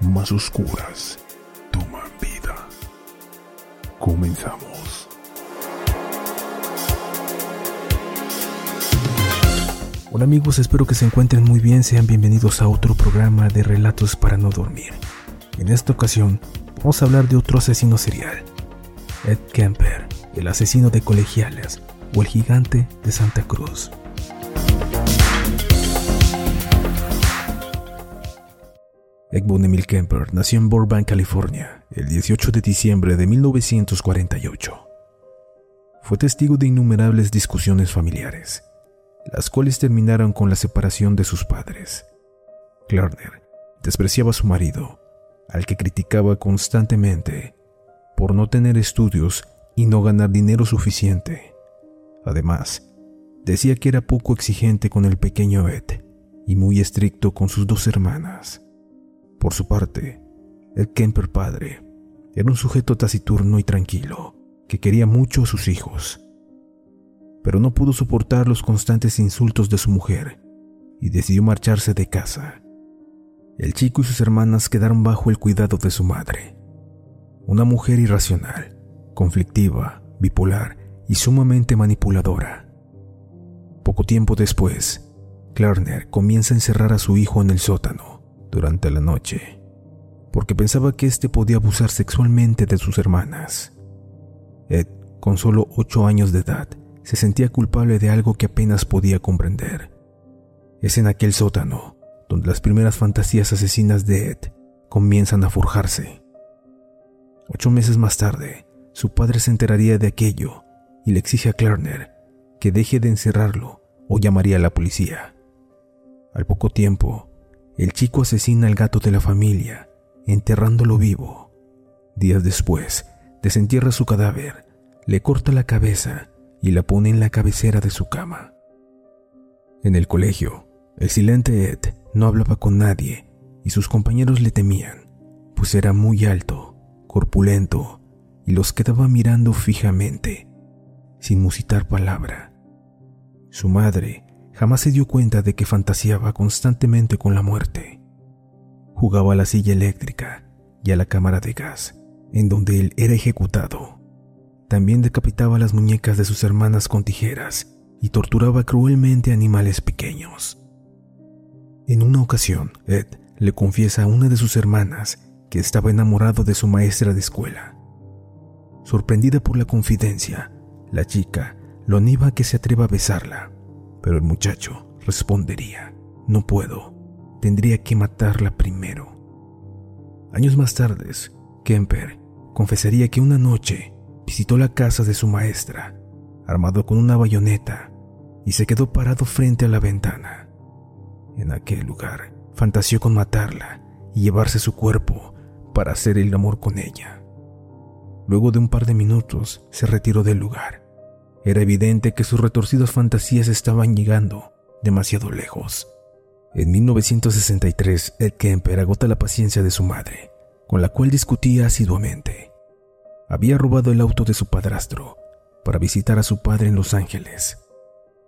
más oscuras toman vida. Comenzamos. Hola amigos, espero que se encuentren muy bien. Sean bienvenidos a otro programa de Relatos para no dormir. En esta ocasión vamos a hablar de otro asesino serial, Ed Kemper, el asesino de colegiales o el gigante de Santa Cruz. Egmont Emil Kemper nació en Burbank, California, el 18 de diciembre de 1948. Fue testigo de innumerables discusiones familiares, las cuales terminaron con la separación de sus padres. Klarner despreciaba a su marido, al que criticaba constantemente por no tener estudios y no ganar dinero suficiente. Además, decía que era poco exigente con el pequeño Ed y muy estricto con sus dos hermanas. Por su parte, el Kemper padre era un sujeto taciturno y tranquilo, que quería mucho a sus hijos. Pero no pudo soportar los constantes insultos de su mujer y decidió marcharse de casa. El chico y sus hermanas quedaron bajo el cuidado de su madre, una mujer irracional, conflictiva, bipolar y sumamente manipuladora. Poco tiempo después, Klarner comienza a encerrar a su hijo en el sótano durante la noche, porque pensaba que éste podía abusar sexualmente de sus hermanas. Ed, con solo ocho años de edad, se sentía culpable de algo que apenas podía comprender. Es en aquel sótano donde las primeras fantasías asesinas de Ed comienzan a forjarse. Ocho meses más tarde, su padre se enteraría de aquello y le exige a Klarner que deje de encerrarlo o llamaría a la policía. Al poco tiempo, el chico asesina al gato de la familia, enterrándolo vivo. Días después, desentierra su cadáver, le corta la cabeza y la pone en la cabecera de su cama. En el colegio, el silente Ed no hablaba con nadie y sus compañeros le temían, pues era muy alto, corpulento y los quedaba mirando fijamente, sin musitar palabra. Su madre jamás se dio cuenta de que fantaseaba constantemente con la muerte. Jugaba a la silla eléctrica y a la cámara de gas, en donde él era ejecutado. También decapitaba las muñecas de sus hermanas con tijeras y torturaba cruelmente animales pequeños. En una ocasión, Ed le confiesa a una de sus hermanas que estaba enamorado de su maestra de escuela. Sorprendida por la confidencia, la chica lo anima a que se atreva a besarla pero el muchacho respondería, no puedo, tendría que matarla primero. Años más tarde, Kemper confesaría que una noche visitó la casa de su maestra, armado con una bayoneta, y se quedó parado frente a la ventana. En aquel lugar, fantaseó con matarla y llevarse su cuerpo para hacer el amor con ella. Luego de un par de minutos, se retiró del lugar era evidente que sus retorcidas fantasías estaban llegando demasiado lejos. En 1963, Ed Kemper agota la paciencia de su madre, con la cual discutía asiduamente. Había robado el auto de su padrastro para visitar a su padre en Los Ángeles.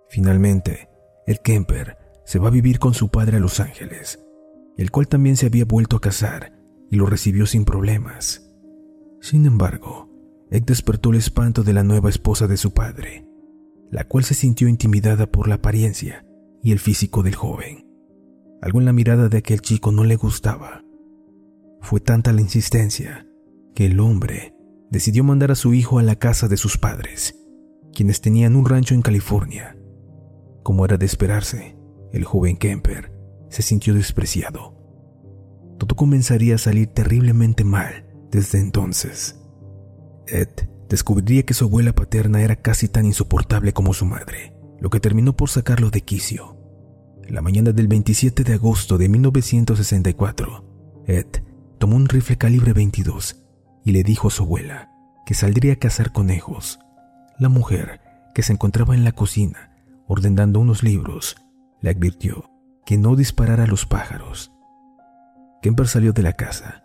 Finalmente, Ed Kemper se va a vivir con su padre a Los Ángeles, el cual también se había vuelto a casar y lo recibió sin problemas. Sin embargo, Ed despertó el espanto de la nueva esposa de su padre, la cual se sintió intimidada por la apariencia y el físico del joven. Algo en la mirada de aquel chico no le gustaba. Fue tanta la insistencia que el hombre decidió mandar a su hijo a la casa de sus padres, quienes tenían un rancho en California. Como era de esperarse, el joven Kemper se sintió despreciado. Todo comenzaría a salir terriblemente mal desde entonces. Ed descubriría que su abuela paterna era casi tan insoportable como su madre, lo que terminó por sacarlo de quicio. La mañana del 27 de agosto de 1964, Ed tomó un rifle calibre 22 y le dijo a su abuela que saldría a cazar conejos. La mujer, que se encontraba en la cocina ordenando unos libros, le advirtió que no disparara a los pájaros. Kemper salió de la casa,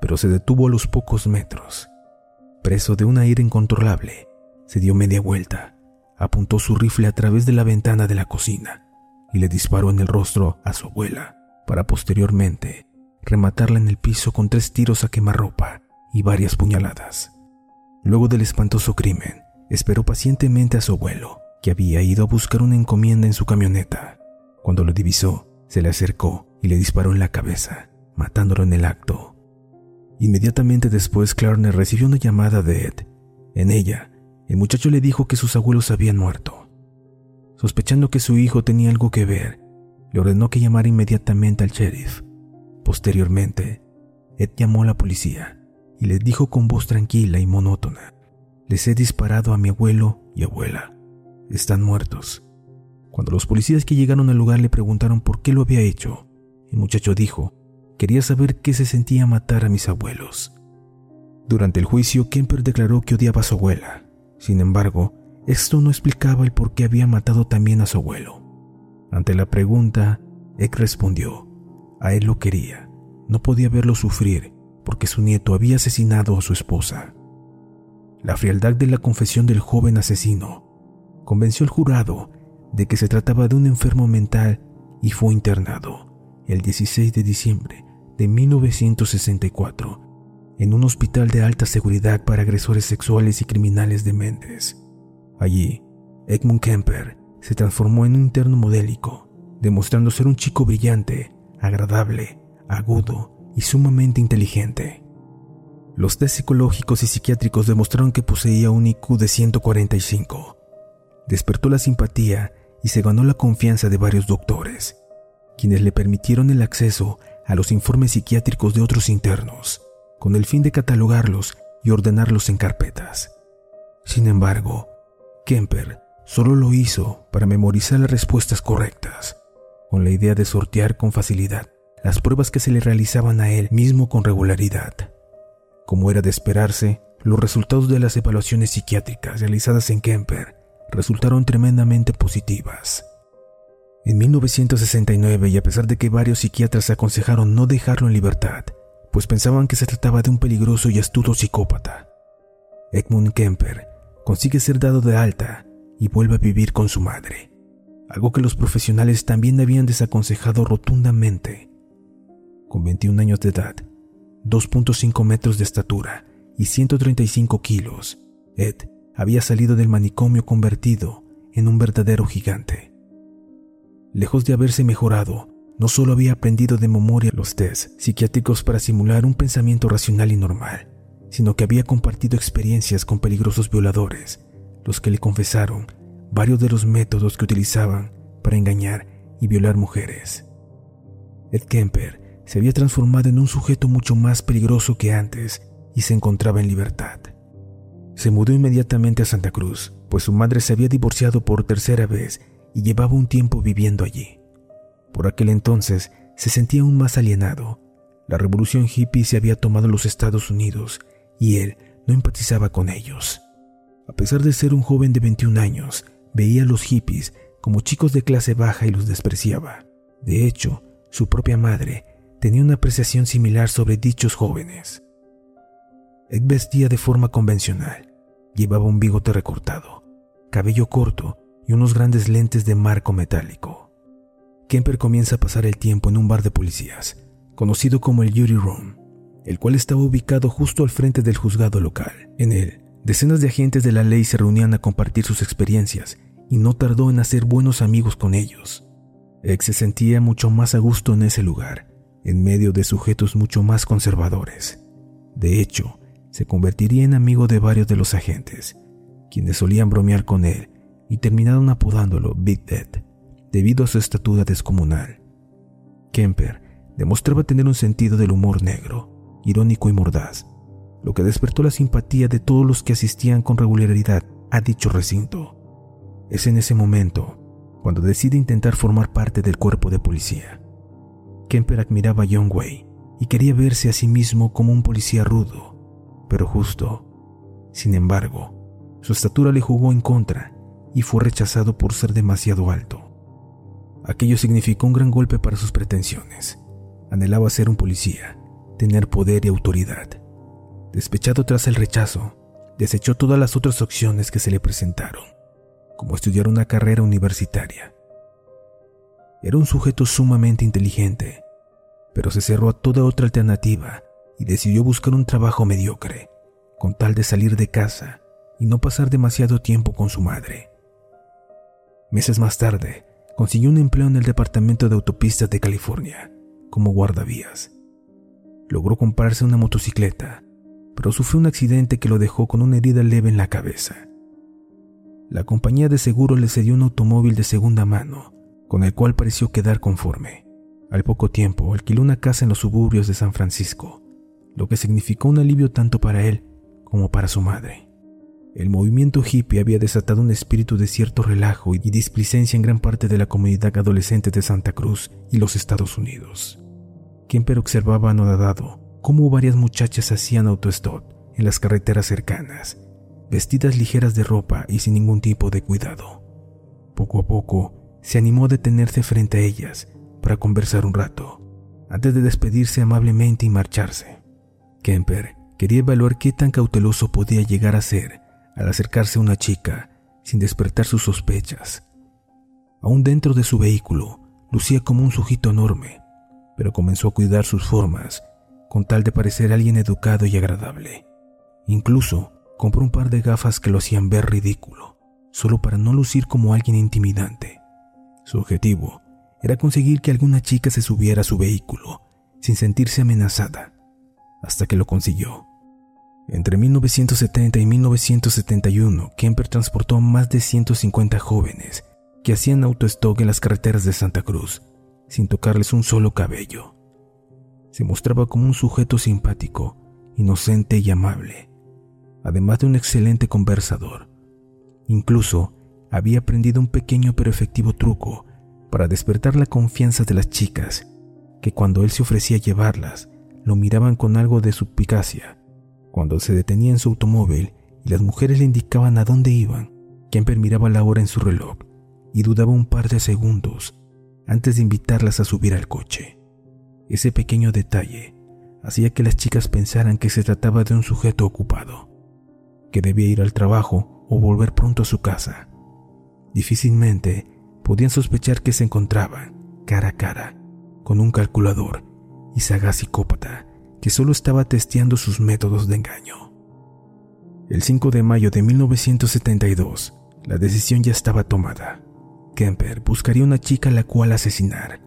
pero se detuvo a los pocos metros. Preso de un aire incontrolable, se dio media vuelta, apuntó su rifle a través de la ventana de la cocina y le disparó en el rostro a su abuela, para posteriormente rematarla en el piso con tres tiros a quemarropa y varias puñaladas. Luego del espantoso crimen, esperó pacientemente a su abuelo, que había ido a buscar una encomienda en su camioneta. Cuando lo divisó, se le acercó y le disparó en la cabeza, matándolo en el acto. Inmediatamente después, Clarner recibió una llamada de Ed. En ella, el muchacho le dijo que sus abuelos habían muerto. Sospechando que su hijo tenía algo que ver, le ordenó que llamara inmediatamente al sheriff. Posteriormente, Ed llamó a la policía y les dijo con voz tranquila y monótona, les he disparado a mi abuelo y abuela. Están muertos. Cuando los policías que llegaron al lugar le preguntaron por qué lo había hecho, el muchacho dijo, quería saber qué se sentía matar a mis abuelos. Durante el juicio, Kemper declaró que odiaba a su abuela. Sin embargo, esto no explicaba el por qué había matado también a su abuelo. Ante la pregunta, Eck respondió, a él lo quería, no podía verlo sufrir porque su nieto había asesinado a su esposa. La frialdad de la confesión del joven asesino convenció al jurado de que se trataba de un enfermo mental y fue internado el 16 de diciembre de 1964 en un hospital de alta seguridad para agresores sexuales y criminales de Méndez. Allí, Edmund Kemper se transformó en un interno modélico, demostrando ser un chico brillante, agradable, agudo y sumamente inteligente. Los test psicológicos y psiquiátricos demostraron que poseía un IQ de 145. Despertó la simpatía y se ganó la confianza de varios doctores, quienes le permitieron el acceso a los informes psiquiátricos de otros internos, con el fin de catalogarlos y ordenarlos en carpetas. Sin embargo, Kemper solo lo hizo para memorizar las respuestas correctas, con la idea de sortear con facilidad las pruebas que se le realizaban a él mismo con regularidad. Como era de esperarse, los resultados de las evaluaciones psiquiátricas realizadas en Kemper resultaron tremendamente positivas. En 1969, y a pesar de que varios psiquiatras aconsejaron no dejarlo en libertad, pues pensaban que se trataba de un peligroso y astuto psicópata, Edmund Kemper consigue ser dado de alta y vuelve a vivir con su madre, algo que los profesionales también habían desaconsejado rotundamente. Con 21 años de edad, 2.5 metros de estatura y 135 kilos, Ed había salido del manicomio convertido en un verdadero gigante. Lejos de haberse mejorado, no solo había aprendido de memoria los tests psiquiátricos para simular un pensamiento racional y normal, sino que había compartido experiencias con peligrosos violadores, los que le confesaron varios de los métodos que utilizaban para engañar y violar mujeres. Ed Kemper se había transformado en un sujeto mucho más peligroso que antes y se encontraba en libertad. Se mudó inmediatamente a Santa Cruz, pues su madre se había divorciado por tercera vez y llevaba un tiempo viviendo allí. Por aquel entonces se sentía aún más alienado. La revolución hippie se había tomado los Estados Unidos y él no empatizaba con ellos. A pesar de ser un joven de 21 años, veía a los hippies como chicos de clase baja y los despreciaba. De hecho, su propia madre tenía una apreciación similar sobre dichos jóvenes. Ed vestía de forma convencional. Llevaba un bigote recortado, cabello corto y unos grandes lentes de marco metálico. Kemper comienza a pasar el tiempo en un bar de policías, conocido como el Jury Room, el cual estaba ubicado justo al frente del juzgado local. En él, decenas de agentes de la ley se reunían a compartir sus experiencias y no tardó en hacer buenos amigos con ellos. Ex se sentía mucho más a gusto en ese lugar, en medio de sujetos mucho más conservadores. De hecho, se convertiría en amigo de varios de los agentes, quienes solían bromear con él y terminaron apodándolo Big Dead, debido a su estatura descomunal. Kemper demostraba tener un sentido del humor negro, irónico y mordaz, lo que despertó la simpatía de todos los que asistían con regularidad a dicho recinto. Es en ese momento cuando decide intentar formar parte del cuerpo de policía. Kemper admiraba a John Way y quería verse a sí mismo como un policía rudo, pero justo. Sin embargo, su estatura le jugó en contra y fue rechazado por ser demasiado alto. Aquello significó un gran golpe para sus pretensiones. Anhelaba ser un policía, tener poder y autoridad. Despechado tras el rechazo, desechó todas las otras opciones que se le presentaron, como estudiar una carrera universitaria. Era un sujeto sumamente inteligente, pero se cerró a toda otra alternativa y decidió buscar un trabajo mediocre, con tal de salir de casa y no pasar demasiado tiempo con su madre. Meses más tarde, consiguió un empleo en el Departamento de Autopistas de California, como guardavías. Logró comprarse una motocicleta, pero sufrió un accidente que lo dejó con una herida leve en la cabeza. La compañía de seguro le cedió un automóvil de segunda mano, con el cual pareció quedar conforme. Al poco tiempo alquiló una casa en los suburbios de San Francisco, lo que significó un alivio tanto para él como para su madre. El movimiento hippie había desatado un espíritu de cierto relajo y displicencia en gran parte de la comunidad adolescente de Santa Cruz y los Estados Unidos. Kemper observaba anodadado cómo varias muchachas hacían autostop en las carreteras cercanas, vestidas ligeras de ropa y sin ningún tipo de cuidado. Poco a poco, se animó a detenerse frente a ellas para conversar un rato, antes de despedirse amablemente y marcharse. Kemper quería evaluar qué tan cauteloso podía llegar a ser al acercarse a una chica sin despertar sus sospechas. Aún dentro de su vehículo, lucía como un sujeto enorme, pero comenzó a cuidar sus formas con tal de parecer alguien educado y agradable. Incluso compró un par de gafas que lo hacían ver ridículo, solo para no lucir como alguien intimidante. Su objetivo era conseguir que alguna chica se subiera a su vehículo sin sentirse amenazada, hasta que lo consiguió. Entre 1970 y 1971, Kemper transportó a más de 150 jóvenes que hacían autostop en las carreteras de Santa Cruz, sin tocarles un solo cabello. Se mostraba como un sujeto simpático, inocente y amable, además de un excelente conversador. Incluso había aprendido un pequeño pero efectivo truco para despertar la confianza de las chicas, que cuando él se ofrecía a llevarlas, lo miraban con algo de suspicacia cuando se detenía en su automóvil y las mujeres le indicaban a dónde iban, Kemper miraba la hora en su reloj y dudaba un par de segundos antes de invitarlas a subir al coche. Ese pequeño detalle hacía que las chicas pensaran que se trataba de un sujeto ocupado, que debía ir al trabajo o volver pronto a su casa. Difícilmente podían sospechar que se encontraban cara a cara con un calculador y sagaz psicópata que solo estaba testeando sus métodos de engaño. El 5 de mayo de 1972, la decisión ya estaba tomada. Kemper buscaría una chica a la cual asesinar.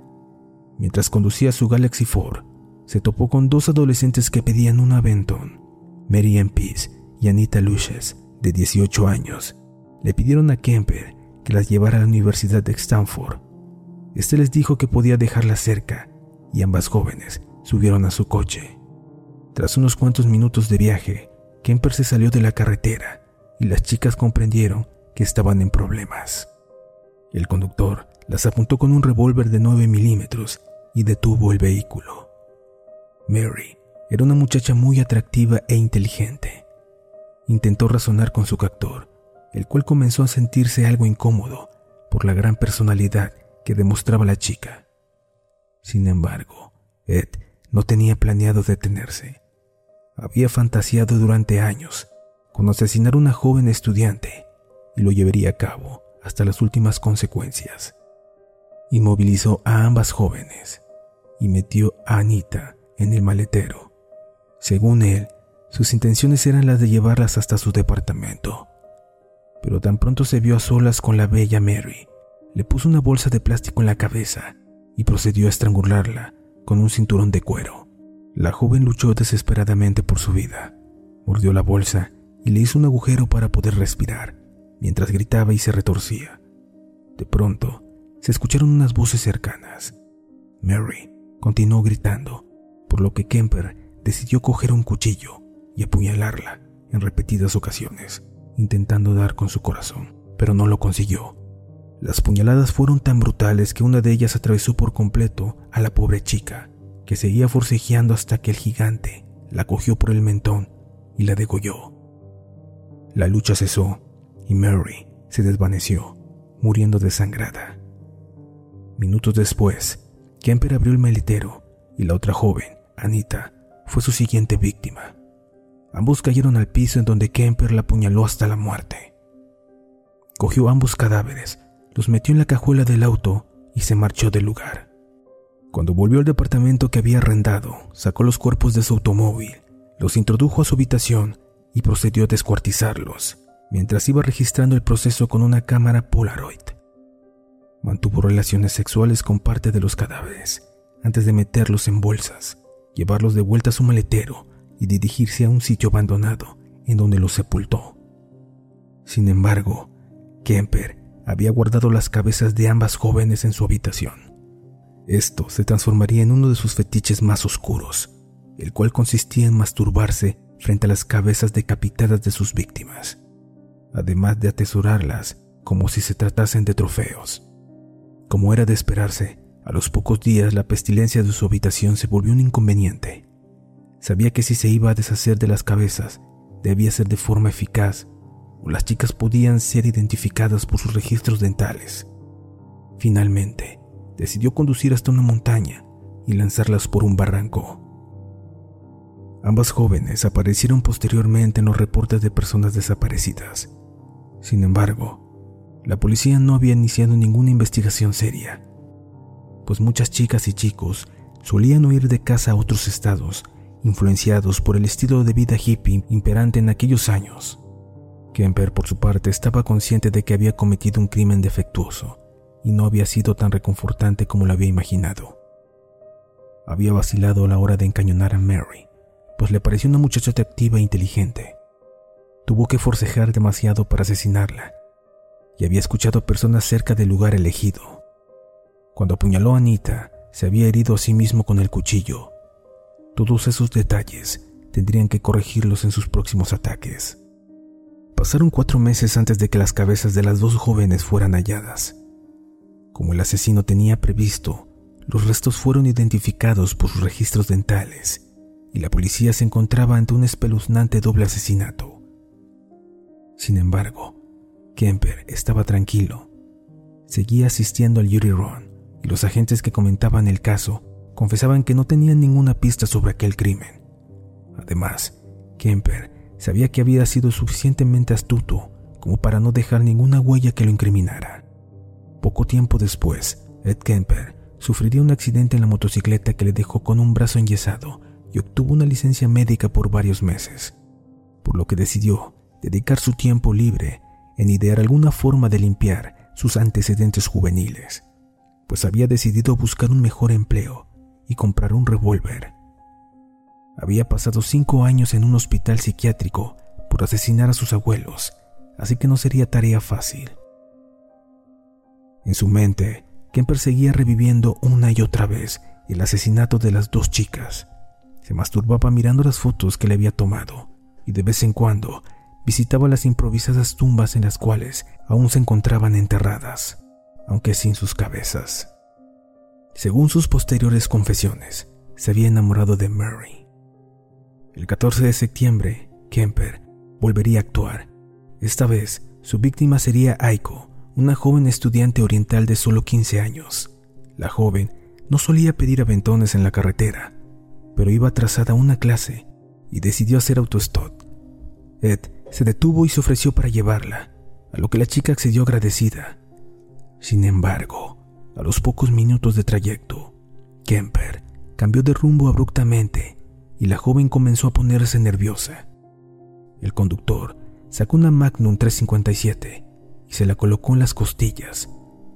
Mientras conducía su Galaxy Ford, se topó con dos adolescentes que pedían un aventón. Mary Ann Peace y Anita Luches, de 18 años, le pidieron a Kemper que las llevara a la Universidad de Stanford. Este les dijo que podía dejarla cerca y ambas jóvenes subieron a su coche. Tras unos cuantos minutos de viaje, Kemper se salió de la carretera y las chicas comprendieron que estaban en problemas. El conductor las apuntó con un revólver de 9 milímetros y detuvo el vehículo. Mary era una muchacha muy atractiva e inteligente. Intentó razonar con su captor, el cual comenzó a sentirse algo incómodo por la gran personalidad que demostraba la chica. Sin embargo, Ed no tenía planeado detenerse había fantaseado durante años con asesinar a una joven estudiante y lo llevaría a cabo hasta las últimas consecuencias. Inmovilizó a ambas jóvenes y metió a Anita en el maletero. Según él, sus intenciones eran las de llevarlas hasta su departamento. Pero tan pronto se vio a solas con la bella Mary, le puso una bolsa de plástico en la cabeza y procedió a estrangularla con un cinturón de cuero. La joven luchó desesperadamente por su vida, Mordió la bolsa y le hizo un agujero para poder respirar, mientras gritaba y se retorcía. De pronto, se escucharon unas voces cercanas. Mary continuó gritando, por lo que Kemper decidió coger un cuchillo y apuñalarla en repetidas ocasiones, intentando dar con su corazón, pero no lo consiguió. Las puñaladas fueron tan brutales que una de ellas atravesó por completo a la pobre chica, que seguía forcejeando hasta que el gigante la cogió por el mentón y la degolló. La lucha cesó y Mary se desvaneció, muriendo desangrada. Minutos después, Kemper abrió el maletero y la otra joven, Anita, fue su siguiente víctima. Ambos cayeron al piso en donde Kemper la apuñaló hasta la muerte. Cogió ambos cadáveres, los metió en la cajuela del auto y se marchó del lugar. Cuando volvió al departamento que había arrendado, sacó los cuerpos de su automóvil, los introdujo a su habitación y procedió a descuartizarlos, mientras iba registrando el proceso con una cámara Polaroid. Mantuvo relaciones sexuales con parte de los cadáveres antes de meterlos en bolsas, llevarlos de vuelta a su maletero y dirigirse a un sitio abandonado en donde los sepultó. Sin embargo, Kemper había guardado las cabezas de ambas jóvenes en su habitación. Esto se transformaría en uno de sus fetiches más oscuros, el cual consistía en masturbarse frente a las cabezas decapitadas de sus víctimas, además de atesorarlas como si se tratasen de trofeos. Como era de esperarse, a los pocos días la pestilencia de su habitación se volvió un inconveniente. Sabía que si se iba a deshacer de las cabezas, debía ser de forma eficaz, o las chicas podían ser identificadas por sus registros dentales. Finalmente, decidió conducir hasta una montaña y lanzarlas por un barranco. Ambas jóvenes aparecieron posteriormente en los reportes de personas desaparecidas. Sin embargo, la policía no había iniciado ninguna investigación seria, pues muchas chicas y chicos solían huir de casa a otros estados, influenciados por el estilo de vida hippie imperante en aquellos años. Kemper, por su parte, estaba consciente de que había cometido un crimen defectuoso y no había sido tan reconfortante como lo había imaginado. Había vacilado a la hora de encañonar a Mary, pues le pareció una muchacha atractiva e inteligente. Tuvo que forcejar demasiado para asesinarla, y había escuchado a personas cerca del lugar elegido. Cuando apuñaló a Anita, se había herido a sí mismo con el cuchillo. Todos esos detalles tendrían que corregirlos en sus próximos ataques. Pasaron cuatro meses antes de que las cabezas de las dos jóvenes fueran halladas. Como el asesino tenía previsto, los restos fueron identificados por sus registros dentales y la policía se encontraba ante un espeluznante doble asesinato. Sin embargo, Kemper estaba tranquilo. Seguía asistiendo al Yuri Ron y los agentes que comentaban el caso confesaban que no tenían ninguna pista sobre aquel crimen. Además, Kemper sabía que había sido suficientemente astuto como para no dejar ninguna huella que lo incriminara. Poco tiempo después, Ed Kemper sufriría un accidente en la motocicleta que le dejó con un brazo enyesado y obtuvo una licencia médica por varios meses, por lo que decidió dedicar su tiempo libre en idear alguna forma de limpiar sus antecedentes juveniles, pues había decidido buscar un mejor empleo y comprar un revólver. Había pasado cinco años en un hospital psiquiátrico por asesinar a sus abuelos, así que no sería tarea fácil. En su mente, Kemper seguía reviviendo una y otra vez el asesinato de las dos chicas. Se masturbaba mirando las fotos que le había tomado y de vez en cuando visitaba las improvisadas tumbas en las cuales aún se encontraban enterradas, aunque sin sus cabezas. Según sus posteriores confesiones, se había enamorado de Mary. El 14 de septiembre, Kemper volvería a actuar. Esta vez, su víctima sería Aiko, una joven estudiante oriental de solo 15 años. La joven no solía pedir aventones en la carretera, pero iba atrasada a una clase y decidió hacer autostop. Ed se detuvo y se ofreció para llevarla, a lo que la chica accedió agradecida. Sin embargo, a los pocos minutos de trayecto, Kemper cambió de rumbo abruptamente y la joven comenzó a ponerse nerviosa. El conductor sacó una Magnum 357 se la colocó en las costillas,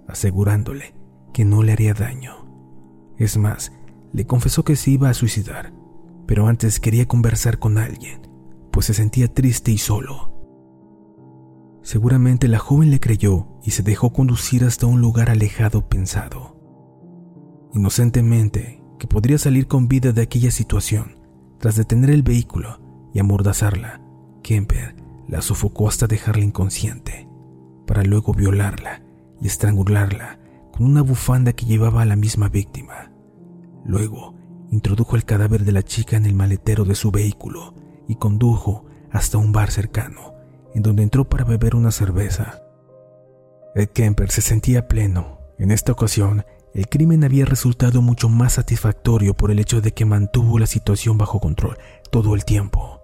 asegurándole que no le haría daño. Es más, le confesó que se iba a suicidar, pero antes quería conversar con alguien, pues se sentía triste y solo. Seguramente la joven le creyó y se dejó conducir hasta un lugar alejado pensado. Inocentemente, que podría salir con vida de aquella situación, tras detener el vehículo y amordazarla, Kemper la sofocó hasta dejarla inconsciente, para luego violarla y estrangularla con una bufanda que llevaba a la misma víctima. Luego, introdujo el cadáver de la chica en el maletero de su vehículo y condujo hasta un bar cercano, en donde entró para beber una cerveza. Ed Kemper se sentía pleno. En esta ocasión, el crimen había resultado mucho más satisfactorio por el hecho de que mantuvo la situación bajo control todo el tiempo.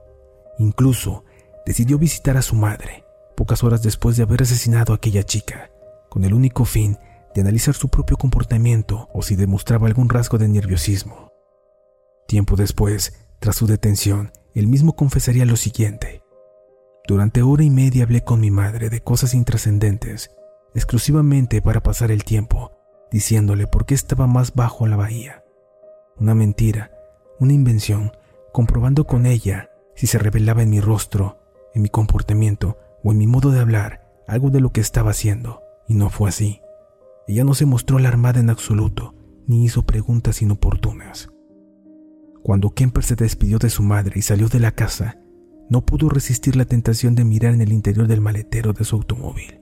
Incluso decidió visitar a su madre, pocas horas después de haber asesinado a aquella chica, con el único fin de analizar su propio comportamiento o si demostraba algún rasgo de nerviosismo. Tiempo después, tras su detención, él mismo confesaría lo siguiente. Durante hora y media hablé con mi madre de cosas intrascendentes, exclusivamente para pasar el tiempo, diciéndole por qué estaba más bajo la bahía. Una mentira, una invención, comprobando con ella si se revelaba en mi rostro, en mi comportamiento o en mi modo de hablar algo de lo que estaba haciendo, y no fue así. Ella no se mostró alarmada en absoluto, ni hizo preguntas inoportunas. Cuando Kemper se despidió de su madre y salió de la casa, no pudo resistir la tentación de mirar en el interior del maletero de su automóvil.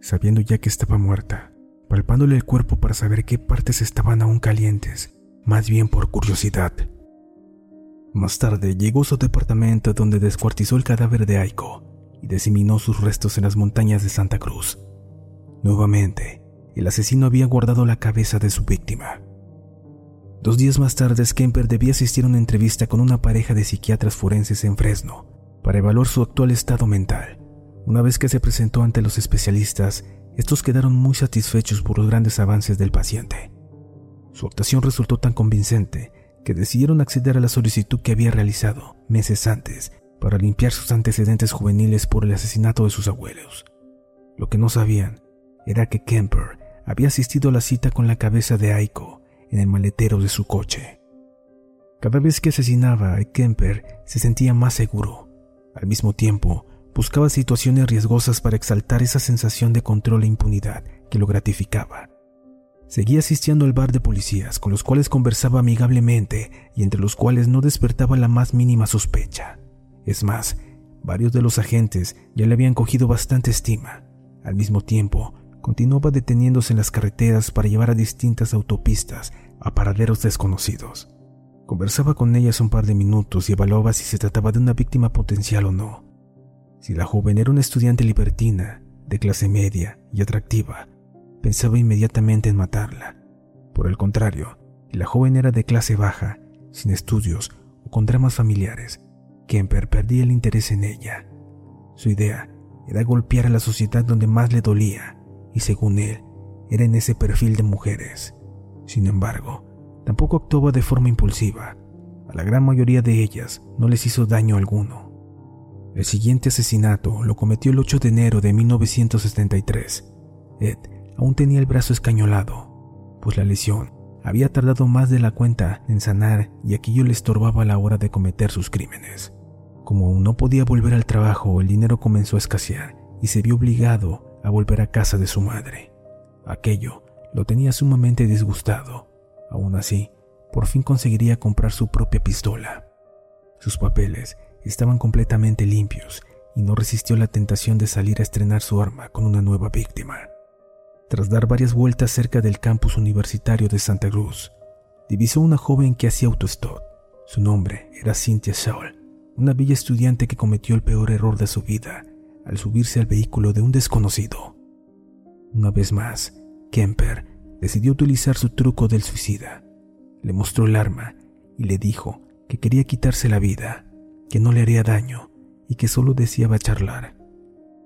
Sabiendo ya que estaba muerta, palpándole el cuerpo para saber qué partes estaban aún calientes, más bien por curiosidad. Más tarde llegó a su departamento donde descuartizó el cadáver de Aiko y diseminó sus restos en las montañas de Santa Cruz. Nuevamente, el asesino había guardado la cabeza de su víctima. Dos días más tarde, Skemper debía asistir a una entrevista con una pareja de psiquiatras forenses en Fresno para evaluar su actual estado mental. Una vez que se presentó ante los especialistas, estos quedaron muy satisfechos por los grandes avances del paciente. Su actuación resultó tan convincente que decidieron acceder a la solicitud que había realizado meses antes para limpiar sus antecedentes juveniles por el asesinato de sus abuelos. Lo que no sabían era que Kemper había asistido a la cita con la cabeza de Aiko en el maletero de su coche. Cada vez que asesinaba a Kemper se sentía más seguro. Al mismo tiempo, buscaba situaciones riesgosas para exaltar esa sensación de control e impunidad que lo gratificaba. Seguía asistiendo al bar de policías, con los cuales conversaba amigablemente y entre los cuales no despertaba la más mínima sospecha. Es más, varios de los agentes ya le habían cogido bastante estima. Al mismo tiempo, continuaba deteniéndose en las carreteras para llevar a distintas autopistas a paraderos desconocidos. Conversaba con ellas un par de minutos y evaluaba si se trataba de una víctima potencial o no. Si la joven era una estudiante libertina, de clase media y atractiva, pensaba inmediatamente en matarla. Por el contrario, si la joven era de clase baja, sin estudios o con dramas familiares, Kemper perdía el interés en ella. Su idea era golpear a la sociedad donde más le dolía y según él, era en ese perfil de mujeres. Sin embargo, tampoco actuaba de forma impulsiva. A la gran mayoría de ellas no les hizo daño alguno. El siguiente asesinato lo cometió el 8 de enero de 1973. Ed aún tenía el brazo escañolado, pues la lesión había tardado más de la cuenta en sanar y aquello le estorbaba a la hora de cometer sus crímenes. Como no podía volver al trabajo, el dinero comenzó a escasear y se vio obligado a volver a casa de su madre. Aquello lo tenía sumamente disgustado. Aún así, por fin conseguiría comprar su propia pistola. Sus papeles estaban completamente limpios y no resistió la tentación de salir a estrenar su arma con una nueva víctima. Tras dar varias vueltas cerca del campus universitario de Santa Cruz, divisó una joven que hacía autostop. Su nombre era Cynthia Saul, una bella estudiante que cometió el peor error de su vida al subirse al vehículo de un desconocido. Una vez más, Kemper decidió utilizar su truco del suicida. Le mostró el arma y le dijo que quería quitarse la vida, que no le haría daño y que solo deseaba charlar.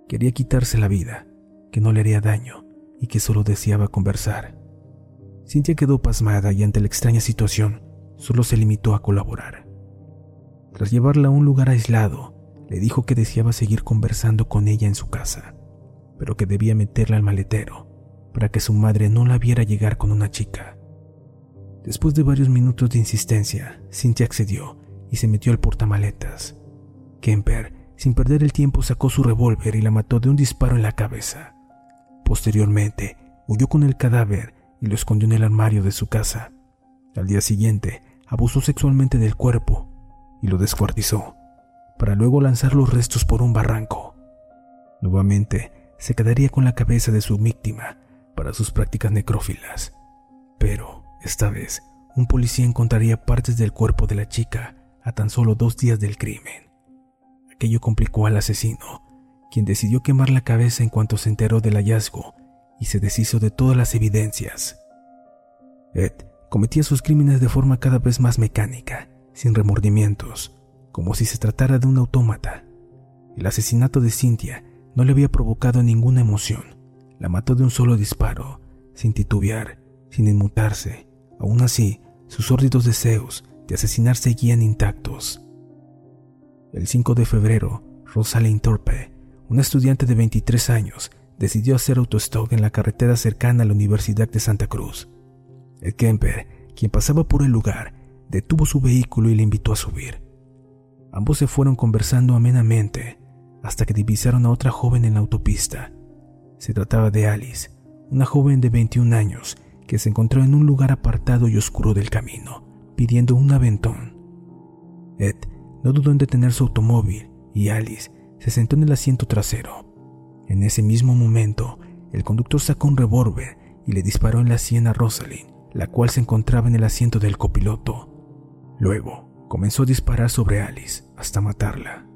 Quería quitarse la vida, que no le haría daño y que solo deseaba conversar. Cynthia quedó pasmada y ante la extraña situación solo se limitó a colaborar. Tras llevarla a un lugar aislado, le dijo que deseaba seguir conversando con ella en su casa, pero que debía meterla al maletero para que su madre no la viera llegar con una chica. Después de varios minutos de insistencia, Cynthia accedió y se metió al portamaletas. Kemper, sin perder el tiempo, sacó su revólver y la mató de un disparo en la cabeza. Posteriormente, huyó con el cadáver y lo escondió en el armario de su casa. Al día siguiente, abusó sexualmente del cuerpo y lo descuartizó, para luego lanzar los restos por un barranco. Nuevamente, se quedaría con la cabeza de su víctima para sus prácticas necrófilas. Pero, esta vez, un policía encontraría partes del cuerpo de la chica a tan solo dos días del crimen. Aquello complicó al asesino, quien decidió quemar la cabeza en cuanto se enteró del hallazgo y se deshizo de todas las evidencias. Ed cometía sus crímenes de forma cada vez más mecánica, sin remordimientos, como si se tratara de un autómata. El asesinato de Cynthia no le había provocado ninguna emoción. La mató de un solo disparo, sin titubear, sin inmutarse. Aún así, sus sórdidos deseos de asesinar seguían intactos. El 5 de febrero, Rosalind Torpe, una estudiante de 23 años, decidió hacer autostop en la carretera cercana a la Universidad de Santa Cruz. El Kemper, quien pasaba por el lugar, detuvo su vehículo y le invitó a subir. Ambos se fueron conversando amenamente hasta que divisaron a otra joven en la autopista. Se trataba de Alice, una joven de 21 años que se encontró en un lugar apartado y oscuro del camino, pidiendo un aventón. Ed no dudó en detener su automóvil y Alice se sentó en el asiento trasero. En ese mismo momento, el conductor sacó un revólver y le disparó en la sien a Rosalind, la cual se encontraba en el asiento del copiloto. Luego, comenzó a disparar sobre Alice hasta matarla.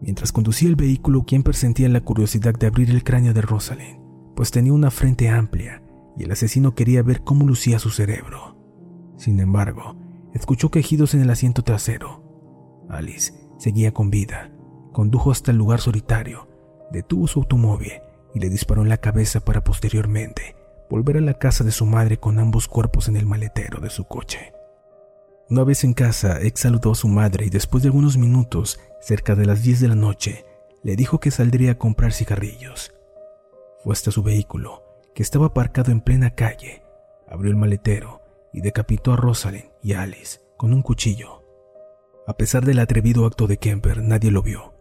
Mientras conducía el vehículo, quien sentía la curiosidad de abrir el cráneo de Rosalind, pues tenía una frente amplia y el asesino quería ver cómo lucía su cerebro. Sin embargo, escuchó quejidos en el asiento trasero. Alice seguía con vida. Condujo hasta el lugar solitario, detuvo su automóvil y le disparó en la cabeza para posteriormente volver a la casa de su madre con ambos cuerpos en el maletero de su coche. Una vez en casa, Ex saludó a su madre y después de algunos minutos, cerca de las 10 de la noche, le dijo que saldría a comprar cigarrillos. Fue hasta su vehículo, que estaba aparcado en plena calle, abrió el maletero y decapitó a Rosalind y a Alice con un cuchillo. A pesar del atrevido acto de Kemper, nadie lo vio.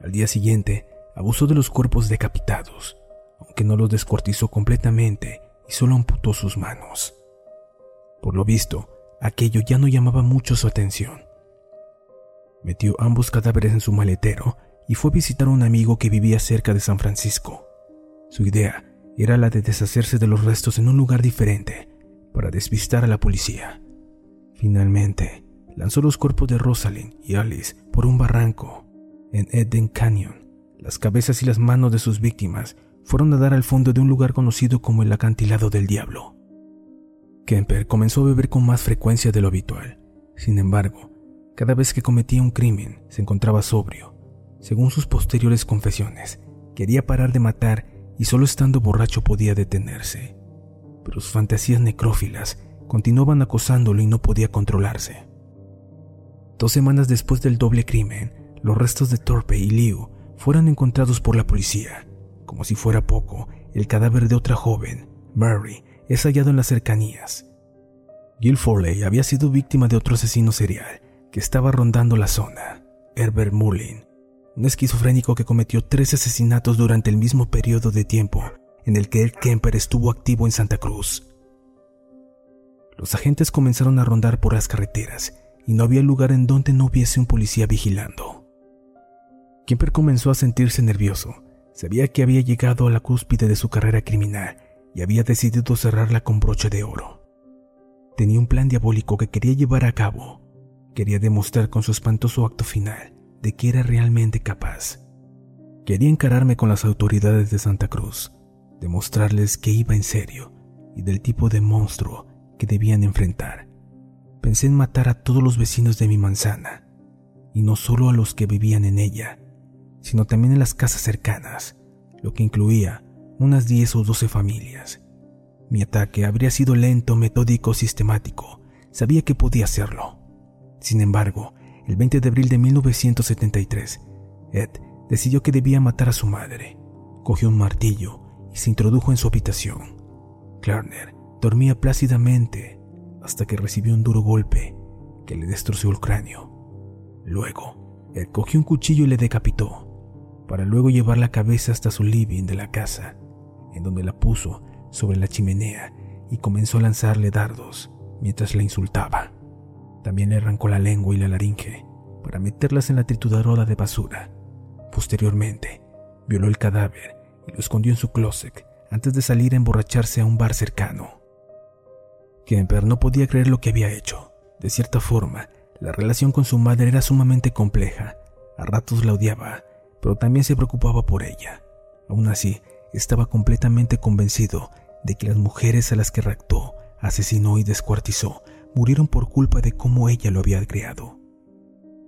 Al día siguiente, abusó de los cuerpos decapitados, aunque no los descuartizó completamente y solo amputó sus manos. Por lo visto, aquello ya no llamaba mucho su atención. Metió ambos cadáveres en su maletero y fue a visitar a un amigo que vivía cerca de San Francisco. Su idea era la de deshacerse de los restos en un lugar diferente para despistar a la policía. Finalmente, lanzó los cuerpos de Rosalind y Alice por un barranco en Eden Canyon. Las cabezas y las manos de sus víctimas fueron a dar al fondo de un lugar conocido como el acantilado del diablo. Kemper comenzó a beber con más frecuencia de lo habitual. Sin embargo, cada vez que cometía un crimen se encontraba sobrio. Según sus posteriores confesiones, quería parar de matar y solo estando borracho podía detenerse. Pero sus fantasías necrófilas continuaban acosándolo y no podía controlarse. Dos semanas después del doble crimen, los restos de Torpe y Liu fueron encontrados por la policía. Como si fuera poco, el cadáver de otra joven, Mary, es hallado en las cercanías. Gil Foley había sido víctima de otro asesino serial que estaba rondando la zona, Herbert Mullin, un esquizofrénico que cometió tres asesinatos durante el mismo periodo de tiempo en el que Ed Kemper estuvo activo en Santa Cruz. Los agentes comenzaron a rondar por las carreteras y no había lugar en donde no hubiese un policía vigilando. Kemper comenzó a sentirse nervioso. Sabía que había llegado a la cúspide de su carrera criminal y había decidido cerrarla con broche de oro. Tenía un plan diabólico que quería llevar a cabo. Quería demostrar con su espantoso acto final de que era realmente capaz. Quería encararme con las autoridades de Santa Cruz, demostrarles que iba en serio y del tipo de monstruo que debían enfrentar. Pensé en matar a todos los vecinos de mi manzana, y no solo a los que vivían en ella, sino también en las casas cercanas, lo que incluía unas 10 o 12 familias. Mi ataque habría sido lento, metódico, sistemático. Sabía que podía hacerlo. Sin embargo, el 20 de abril de 1973, Ed decidió que debía matar a su madre. Cogió un martillo y se introdujo en su habitación. Klarner dormía plácidamente hasta que recibió un duro golpe que le destrozó el cráneo. Luego, Él cogió un cuchillo y le decapitó, para luego llevar la cabeza hasta su living de la casa, en donde la puso sobre la chimenea y comenzó a lanzarle dardos mientras la insultaba. También le arrancó la lengua y la laringe para meterlas en la trituradora de basura. Posteriormente, violó el cadáver y lo escondió en su closet antes de salir a emborracharse a un bar cercano. Kemper no podía creer lo que había hecho. De cierta forma, la relación con su madre era sumamente compleja. A ratos la odiaba, pero también se preocupaba por ella. Aún así, estaba completamente convencido de que las mujeres a las que raptó, asesinó y descuartizó murieron por culpa de cómo ella lo había criado.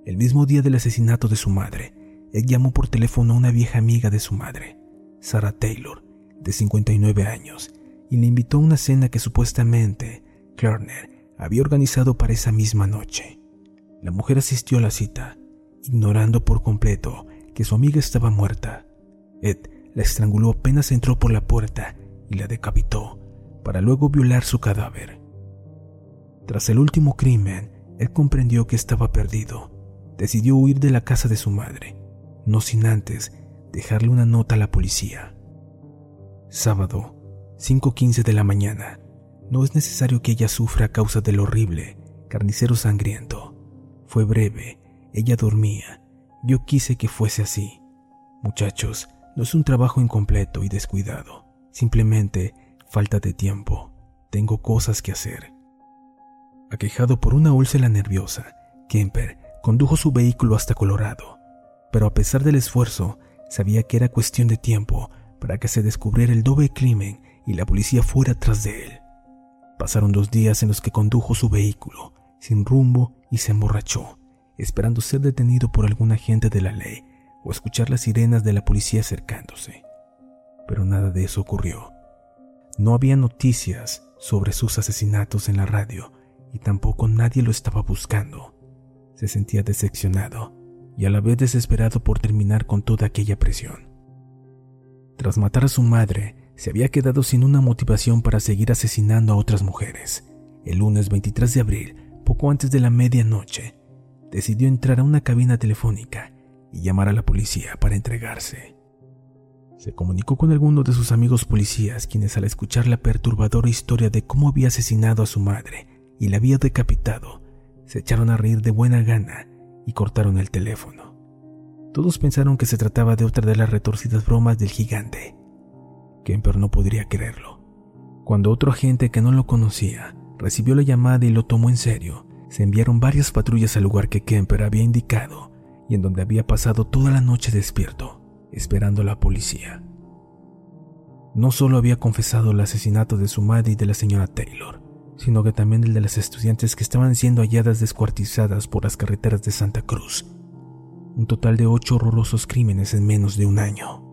El mismo día del asesinato de su madre, él llamó por teléfono a una vieja amiga de su madre, Sarah Taylor, de 59 años, y le invitó a una cena que supuestamente Klarner había organizado para esa misma noche. La mujer asistió a la cita, ignorando por completo que su amiga estaba muerta. Ed la estranguló apenas entró por la puerta y la decapitó, para luego violar su cadáver. Tras el último crimen, él comprendió que estaba perdido. Decidió huir de la casa de su madre, no sin antes dejarle una nota a la policía. Sábado, 5.15 de la mañana. No es necesario que ella sufra a causa del horrible carnicero sangriento. Fue breve, ella dormía. Yo quise que fuese así. Muchachos, no es un trabajo incompleto y descuidado. Simplemente falta de tiempo. Tengo cosas que hacer. Aquejado por una úlcera nerviosa, Kemper condujo su vehículo hasta Colorado. Pero a pesar del esfuerzo, sabía que era cuestión de tiempo para que se descubriera el doble crimen y la policía fuera tras de él. Pasaron dos días en los que condujo su vehículo, sin rumbo, y se emborrachó, esperando ser detenido por algún agente de la ley o escuchar las sirenas de la policía acercándose. Pero nada de eso ocurrió. No había noticias sobre sus asesinatos en la radio y tampoco nadie lo estaba buscando. Se sentía decepcionado y a la vez desesperado por terminar con toda aquella presión. Tras matar a su madre, se había quedado sin una motivación para seguir asesinando a otras mujeres. El lunes 23 de abril, poco antes de la medianoche, decidió entrar a una cabina telefónica y llamar a la policía para entregarse. Se comunicó con algunos de sus amigos policías quienes al escuchar la perturbadora historia de cómo había asesinado a su madre y la había decapitado, se echaron a reír de buena gana y cortaron el teléfono. Todos pensaron que se trataba de otra de las retorcidas bromas del gigante, Kemper no podría creerlo. Cuando otro agente que no lo conocía recibió la llamada y lo tomó en serio, se enviaron varias patrullas al lugar que Kemper había indicado y en donde había pasado toda la noche despierto, esperando a la policía. No solo había confesado el asesinato de su madre y de la señora Taylor, sino que también el de las estudiantes que estaban siendo halladas descuartizadas por las carreteras de Santa Cruz. Un total de ocho horrorosos crímenes en menos de un año.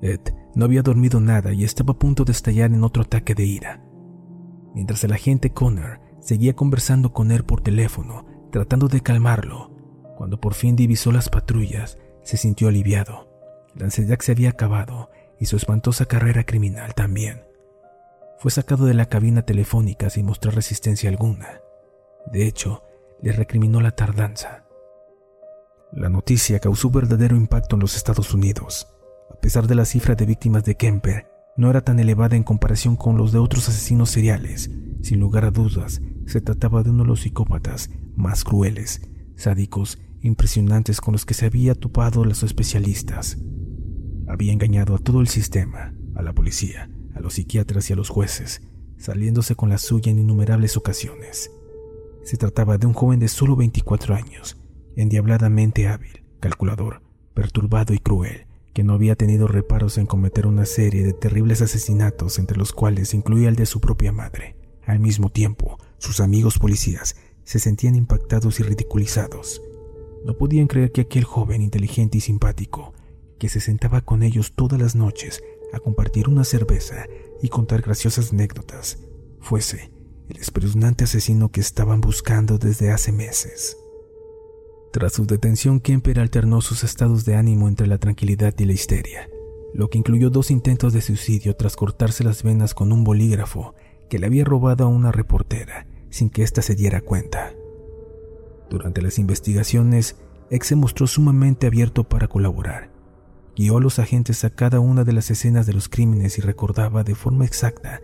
Ed no había dormido nada y estaba a punto de estallar en otro ataque de ira. Mientras el agente Connor seguía conversando con él por teléfono, tratando de calmarlo, cuando por fin divisó las patrullas, se sintió aliviado. La ansiedad se había acabado y su espantosa carrera criminal también. Fue sacado de la cabina telefónica sin mostrar resistencia alguna. De hecho, le recriminó la tardanza. La noticia causó verdadero impacto en los Estados Unidos. A pesar de la cifra de víctimas de Kemper, no era tan elevada en comparación con los de otros asesinos seriales. Sin lugar a dudas, se trataba de uno de los psicópatas más crueles, sádicos impresionantes con los que se había topado los especialistas. Había engañado a todo el sistema, a la policía, a los psiquiatras y a los jueces, saliéndose con la suya en innumerables ocasiones. Se trataba de un joven de solo 24 años, endiabladamente hábil, calculador, perturbado y cruel, que no había tenido reparos en cometer una serie de terribles asesinatos entre los cuales incluía el de su propia madre. Al mismo tiempo, sus amigos policías se sentían impactados y ridiculizados. No podían creer que aquel joven inteligente y simpático, que se sentaba con ellos todas las noches a compartir una cerveza y contar graciosas anécdotas, fuese el espeluznante asesino que estaban buscando desde hace meses. Tras su detención, Kemper alternó sus estados de ánimo entre la tranquilidad y la histeria, lo que incluyó dos intentos de suicidio tras cortarse las venas con un bolígrafo que le había robado a una reportera sin que ésta se diera cuenta. Durante las investigaciones, X se mostró sumamente abierto para colaborar. Guió a los agentes a cada una de las escenas de los crímenes y recordaba de forma exacta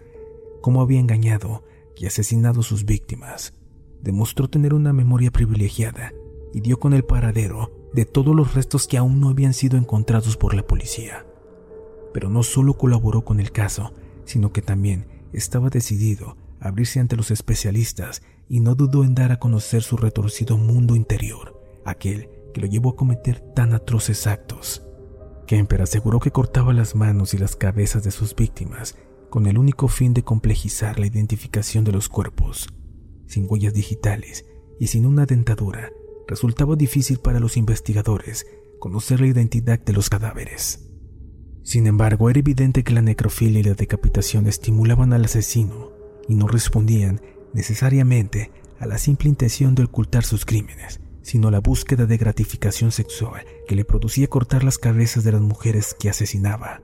cómo había engañado y asesinado a sus víctimas. Demostró tener una memoria privilegiada y dio con el paradero de todos los restos que aún no habían sido encontrados por la policía. Pero no solo colaboró con el caso, sino que también estaba decidido a abrirse ante los especialistas y no dudó en dar a conocer su retorcido mundo interior, aquel que lo llevó a cometer tan atroces actos. Kemper aseguró que cortaba las manos y las cabezas de sus víctimas con el único fin de complejizar la identificación de los cuerpos. Sin huellas digitales y sin una dentadura, resultaba difícil para los investigadores conocer la identidad de los cadáveres. Sin embargo, era evidente que la necrofilia y la decapitación estimulaban al asesino y no respondían necesariamente a la simple intención de ocultar sus crímenes, sino la búsqueda de gratificación sexual que le producía cortar las cabezas de las mujeres que asesinaba.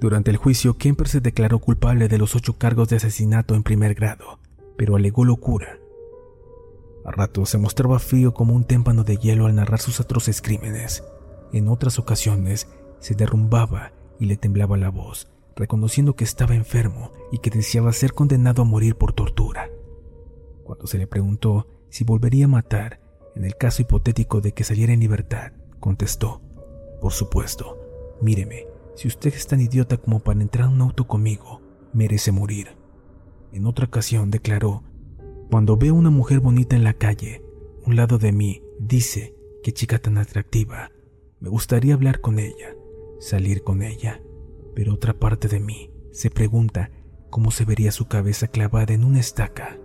Durante el juicio, Kemper se declaró culpable de los ocho cargos de asesinato en primer grado, pero alegó locura. A ratos se mostraba frío como un témpano de hielo al narrar sus atroces crímenes. En otras ocasiones se derrumbaba y le temblaba la voz, reconociendo que estaba enfermo y que deseaba ser condenado a morir por tortura. Cuando se le preguntó si volvería a matar, en el caso hipotético de que saliera en libertad, contestó, por supuesto, míreme, si usted es tan idiota como para entrar en un auto conmigo, merece morir. En otra ocasión declaró, cuando veo una mujer bonita en la calle, un lado de mí dice, qué chica tan atractiva, me gustaría hablar con ella, salir con ella pero otra parte de mí se pregunta cómo se vería su cabeza clavada en una estaca.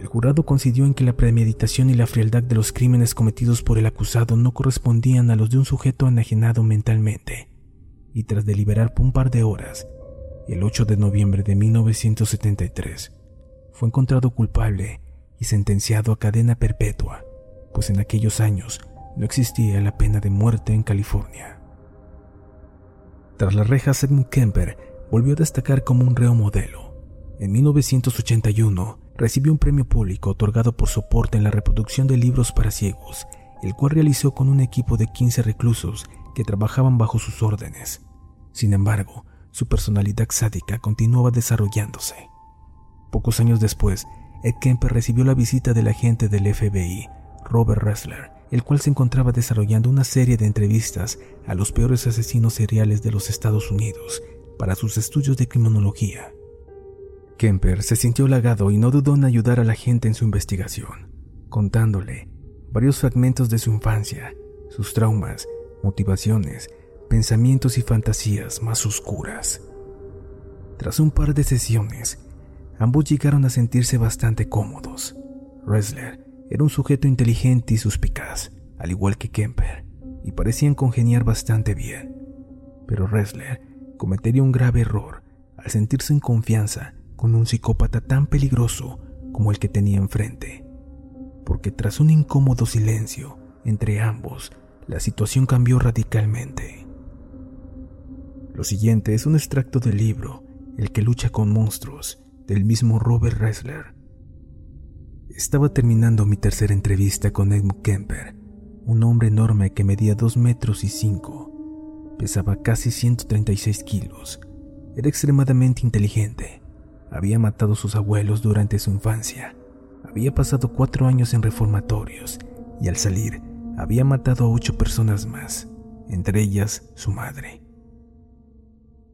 El jurado coincidió en que la premeditación y la frialdad de los crímenes cometidos por el acusado no correspondían a los de un sujeto enajenado mentalmente, y tras deliberar por un par de horas, el 8 de noviembre de 1973, fue encontrado culpable y sentenciado a cadena perpetua, pues en aquellos años no existía la pena de muerte en California. Tras las rejas, Edmund Kemper volvió a destacar como un reo modelo. En 1981 recibió un premio público otorgado por soporte en la reproducción de libros para ciegos, el cual realizó con un equipo de 15 reclusos que trabajaban bajo sus órdenes. Sin embargo, su personalidad sádica continuaba desarrollándose. Pocos años después, Ed Kemper recibió la visita del agente del FBI, Robert Ressler, el cual se encontraba desarrollando una serie de entrevistas a los peores asesinos seriales de los Estados Unidos para sus estudios de criminología. Kemper se sintió halagado y no dudó en ayudar a la gente en su investigación, contándole varios fragmentos de su infancia, sus traumas, motivaciones, pensamientos y fantasías más oscuras. Tras un par de sesiones, ambos llegaron a sentirse bastante cómodos. Ressler era un sujeto inteligente y suspicaz, al igual que Kemper, y parecían congeniar bastante bien. Pero Ressler cometería un grave error al sentirse en confianza con un psicópata tan peligroso como el que tenía enfrente, porque tras un incómodo silencio entre ambos, la situación cambió radicalmente. Lo siguiente es un extracto del libro El que lucha con monstruos, del mismo Robert Ressler, estaba terminando mi tercera entrevista con Edmund Kemper, un hombre enorme que medía dos metros y cinco. Pesaba casi 136 kilos. Era extremadamente inteligente. Había matado a sus abuelos durante su infancia. Había pasado cuatro años en reformatorios y al salir había matado a ocho personas más, entre ellas su madre.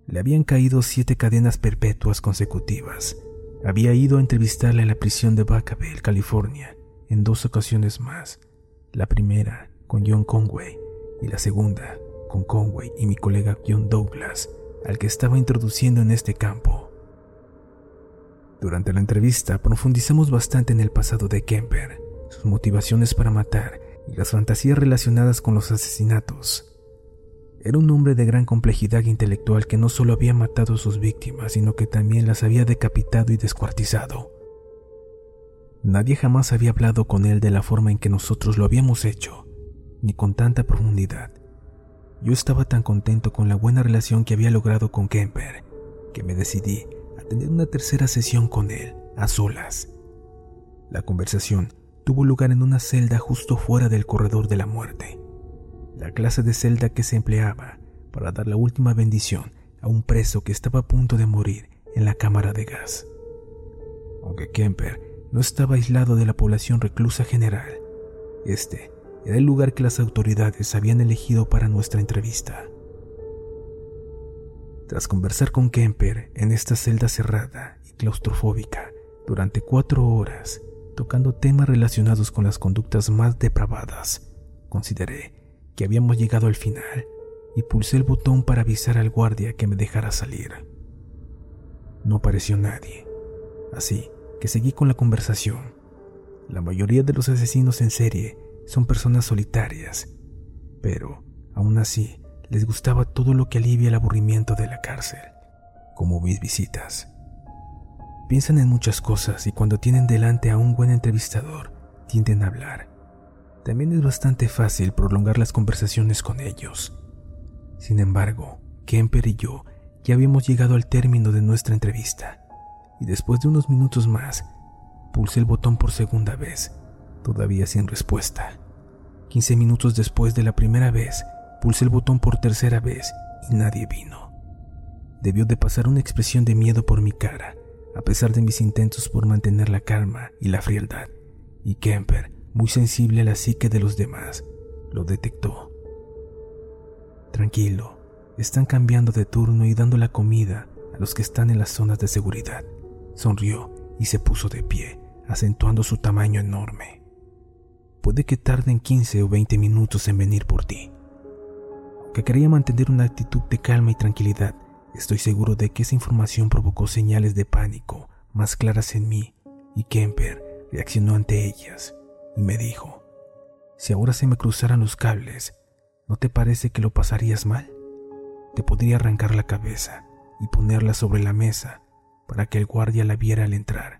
Le habían caído siete cadenas perpetuas consecutivas había ido a entrevistarla en la prisión de Vacaville, California, en dos ocasiones más. La primera con John Conway y la segunda con Conway y mi colega John Douglas, al que estaba introduciendo en este campo. Durante la entrevista profundizamos bastante en el pasado de Kemper, sus motivaciones para matar y las fantasías relacionadas con los asesinatos. Era un hombre de gran complejidad intelectual que no solo había matado a sus víctimas, sino que también las había decapitado y descuartizado. Nadie jamás había hablado con él de la forma en que nosotros lo habíamos hecho, ni con tanta profundidad. Yo estaba tan contento con la buena relación que había logrado con Kemper, que me decidí a tener una tercera sesión con él, a solas. La conversación tuvo lugar en una celda justo fuera del corredor de la muerte, la clase de celda que se empleaba para dar la última bendición a un preso que estaba a punto de morir en la cámara de gas. Aunque Kemper no estaba aislado de la población reclusa general, este era el lugar que las autoridades habían elegido para nuestra entrevista. Tras conversar con Kemper en esta celda cerrada y claustrofóbica durante cuatro horas, tocando temas relacionados con las conductas más depravadas, consideré que habíamos llegado al final y pulsé el botón para avisar al guardia que me dejara salir. No apareció nadie, así que seguí con la conversación. La mayoría de los asesinos en serie son personas solitarias, pero aún así les gustaba todo lo que alivia el aburrimiento de la cárcel, como mis visitas. Piensan en muchas cosas y cuando tienen delante a un buen entrevistador, tienden a hablar. También es bastante fácil prolongar las conversaciones con ellos. Sin embargo, Kemper y yo ya habíamos llegado al término de nuestra entrevista, y después de unos minutos más, pulsé el botón por segunda vez, todavía sin respuesta. 15 minutos después de la primera vez, pulsé el botón por tercera vez y nadie vino. Debió de pasar una expresión de miedo por mi cara, a pesar de mis intentos por mantener la calma y la frialdad, y Kemper, muy sensible a la psique de los demás, lo detectó. Tranquilo, están cambiando de turno y dando la comida a los que están en las zonas de seguridad. Sonrió y se puso de pie, acentuando su tamaño enorme. Puede que tarden 15 o 20 minutos en venir por ti. Que quería mantener una actitud de calma y tranquilidad, estoy seguro de que esa información provocó señales de pánico más claras en mí y Kemper reaccionó ante ellas y me dijo, si ahora se me cruzaran los cables, ¿no te parece que lo pasarías mal? Te podría arrancar la cabeza y ponerla sobre la mesa para que el guardia la viera al entrar.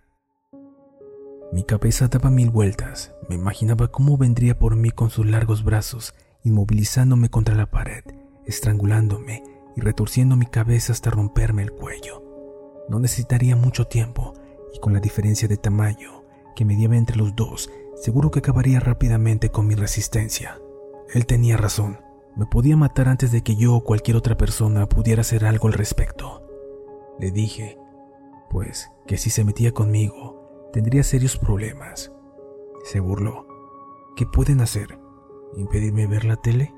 Mi cabeza daba mil vueltas, me imaginaba cómo vendría por mí con sus largos brazos, inmovilizándome contra la pared, estrangulándome y retorciendo mi cabeza hasta romperme el cuello. No necesitaría mucho tiempo, y con la diferencia de tamaño que mediaba entre los dos, seguro que acabaría rápidamente con mi resistencia. Él tenía razón, me podía matar antes de que yo o cualquier otra persona pudiera hacer algo al respecto. Le dije, pues, que si se metía conmigo, tendría serios problemas. Se burló. ¿Qué pueden hacer? ¿Impedirme ver la tele?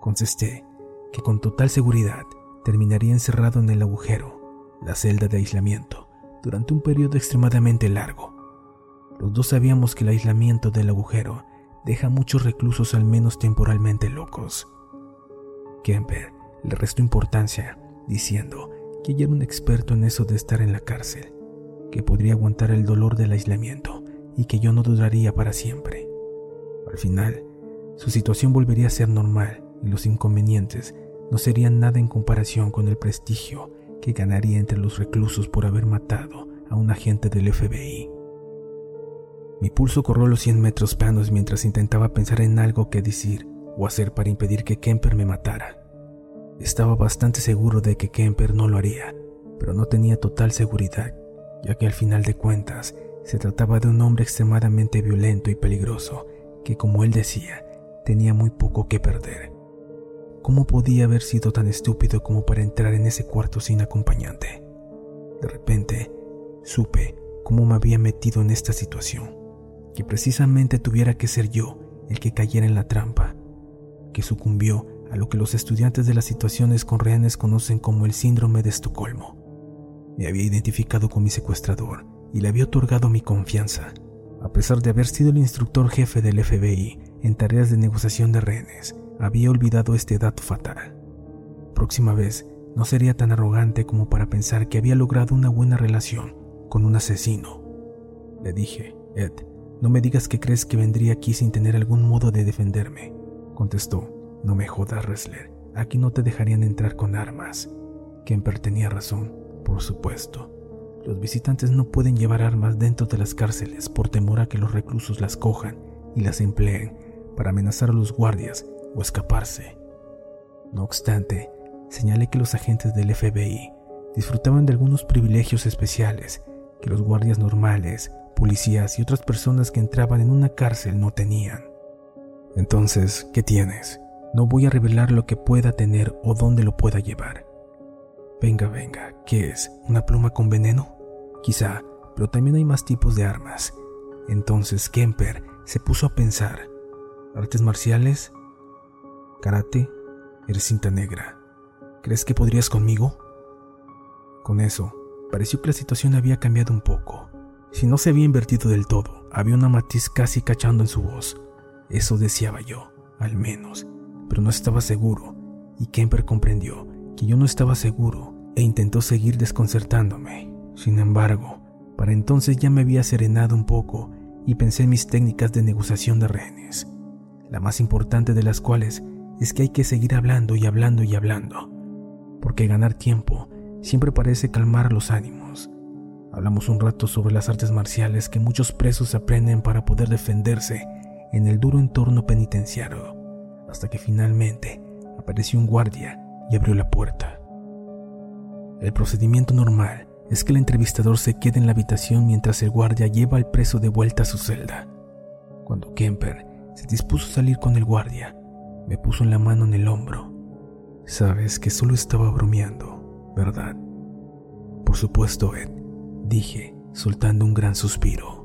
Contesté que con total seguridad terminaría encerrado en el agujero, la celda de aislamiento, durante un periodo extremadamente largo. Los dos sabíamos que el aislamiento del agujero deja a muchos reclusos al menos temporalmente locos. Kemper le restó importancia, diciendo que ella era un experto en eso de estar en la cárcel que podría aguantar el dolor del aislamiento y que yo no duraría para siempre. Al final, su situación volvería a ser normal y los inconvenientes no serían nada en comparación con el prestigio que ganaría entre los reclusos por haber matado a un agente del FBI. Mi pulso corrió los 100 metros planos mientras intentaba pensar en algo que decir o hacer para impedir que Kemper me matara. Estaba bastante seguro de que Kemper no lo haría, pero no tenía total seguridad ya que al final de cuentas se trataba de un hombre extremadamente violento y peligroso que, como él decía, tenía muy poco que perder. ¿Cómo podía haber sido tan estúpido como para entrar en ese cuarto sin acompañante? De repente, supe cómo me había metido en esta situación, que precisamente tuviera que ser yo el que cayera en la trampa, que sucumbió a lo que los estudiantes de las situaciones con rehenes conocen como el síndrome de Estocolmo me había identificado con mi secuestrador y le había otorgado mi confianza, a pesar de haber sido el instructor jefe del FBI en tareas de negociación de rehenes. Había olvidado este dato fatal. Próxima vez no sería tan arrogante como para pensar que había logrado una buena relación con un asesino. Le dije, Ed, no me digas que crees que vendría aquí sin tener algún modo de defenderme. Contestó, no me jodas, Ressler. Aquí no te dejarían entrar con armas. Kemper tenía razón. Por supuesto, los visitantes no pueden llevar armas dentro de las cárceles por temor a que los reclusos las cojan y las empleen para amenazar a los guardias o escaparse. No obstante, señalé que los agentes del FBI disfrutaban de algunos privilegios especiales que los guardias normales policías y otras personas que entraban en una cárcel no tenían. Entonces, ¿qué tienes? No voy a revelar lo que pueda tener o dónde lo pueda llevar. Venga, venga, ¿qué es? ¿Una pluma con veneno? Quizá, pero también hay más tipos de armas. Entonces Kemper se puso a pensar. ¿Artes marciales? ¿Karate? Eres cinta negra. ¿Crees que podrías conmigo? Con eso, pareció que la situación había cambiado un poco. Si no se había invertido del todo, había una matiz casi cachando en su voz. Eso deseaba yo, al menos pero no estaba seguro, y Kemper comprendió que yo no estaba seguro e intentó seguir desconcertándome. Sin embargo, para entonces ya me había serenado un poco y pensé en mis técnicas de negociación de rehenes, la más importante de las cuales es que hay que seguir hablando y hablando y hablando, porque ganar tiempo siempre parece calmar los ánimos. Hablamos un rato sobre las artes marciales que muchos presos aprenden para poder defenderse en el duro entorno penitenciario hasta que finalmente apareció un guardia y abrió la puerta. El procedimiento normal es que el entrevistador se quede en la habitación mientras el guardia lleva al preso de vuelta a su celda. Cuando Kemper se dispuso a salir con el guardia, me puso la mano en el hombro. Sabes que solo estaba bromeando, ¿verdad? Por supuesto, Ed, dije, soltando un gran suspiro.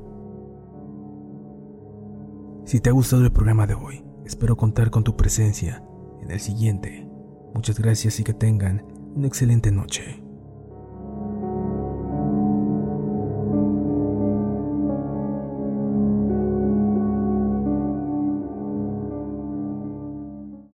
Si te ha gustado el programa de hoy, Espero contar con tu presencia en el siguiente. Muchas gracias y que tengan una excelente noche.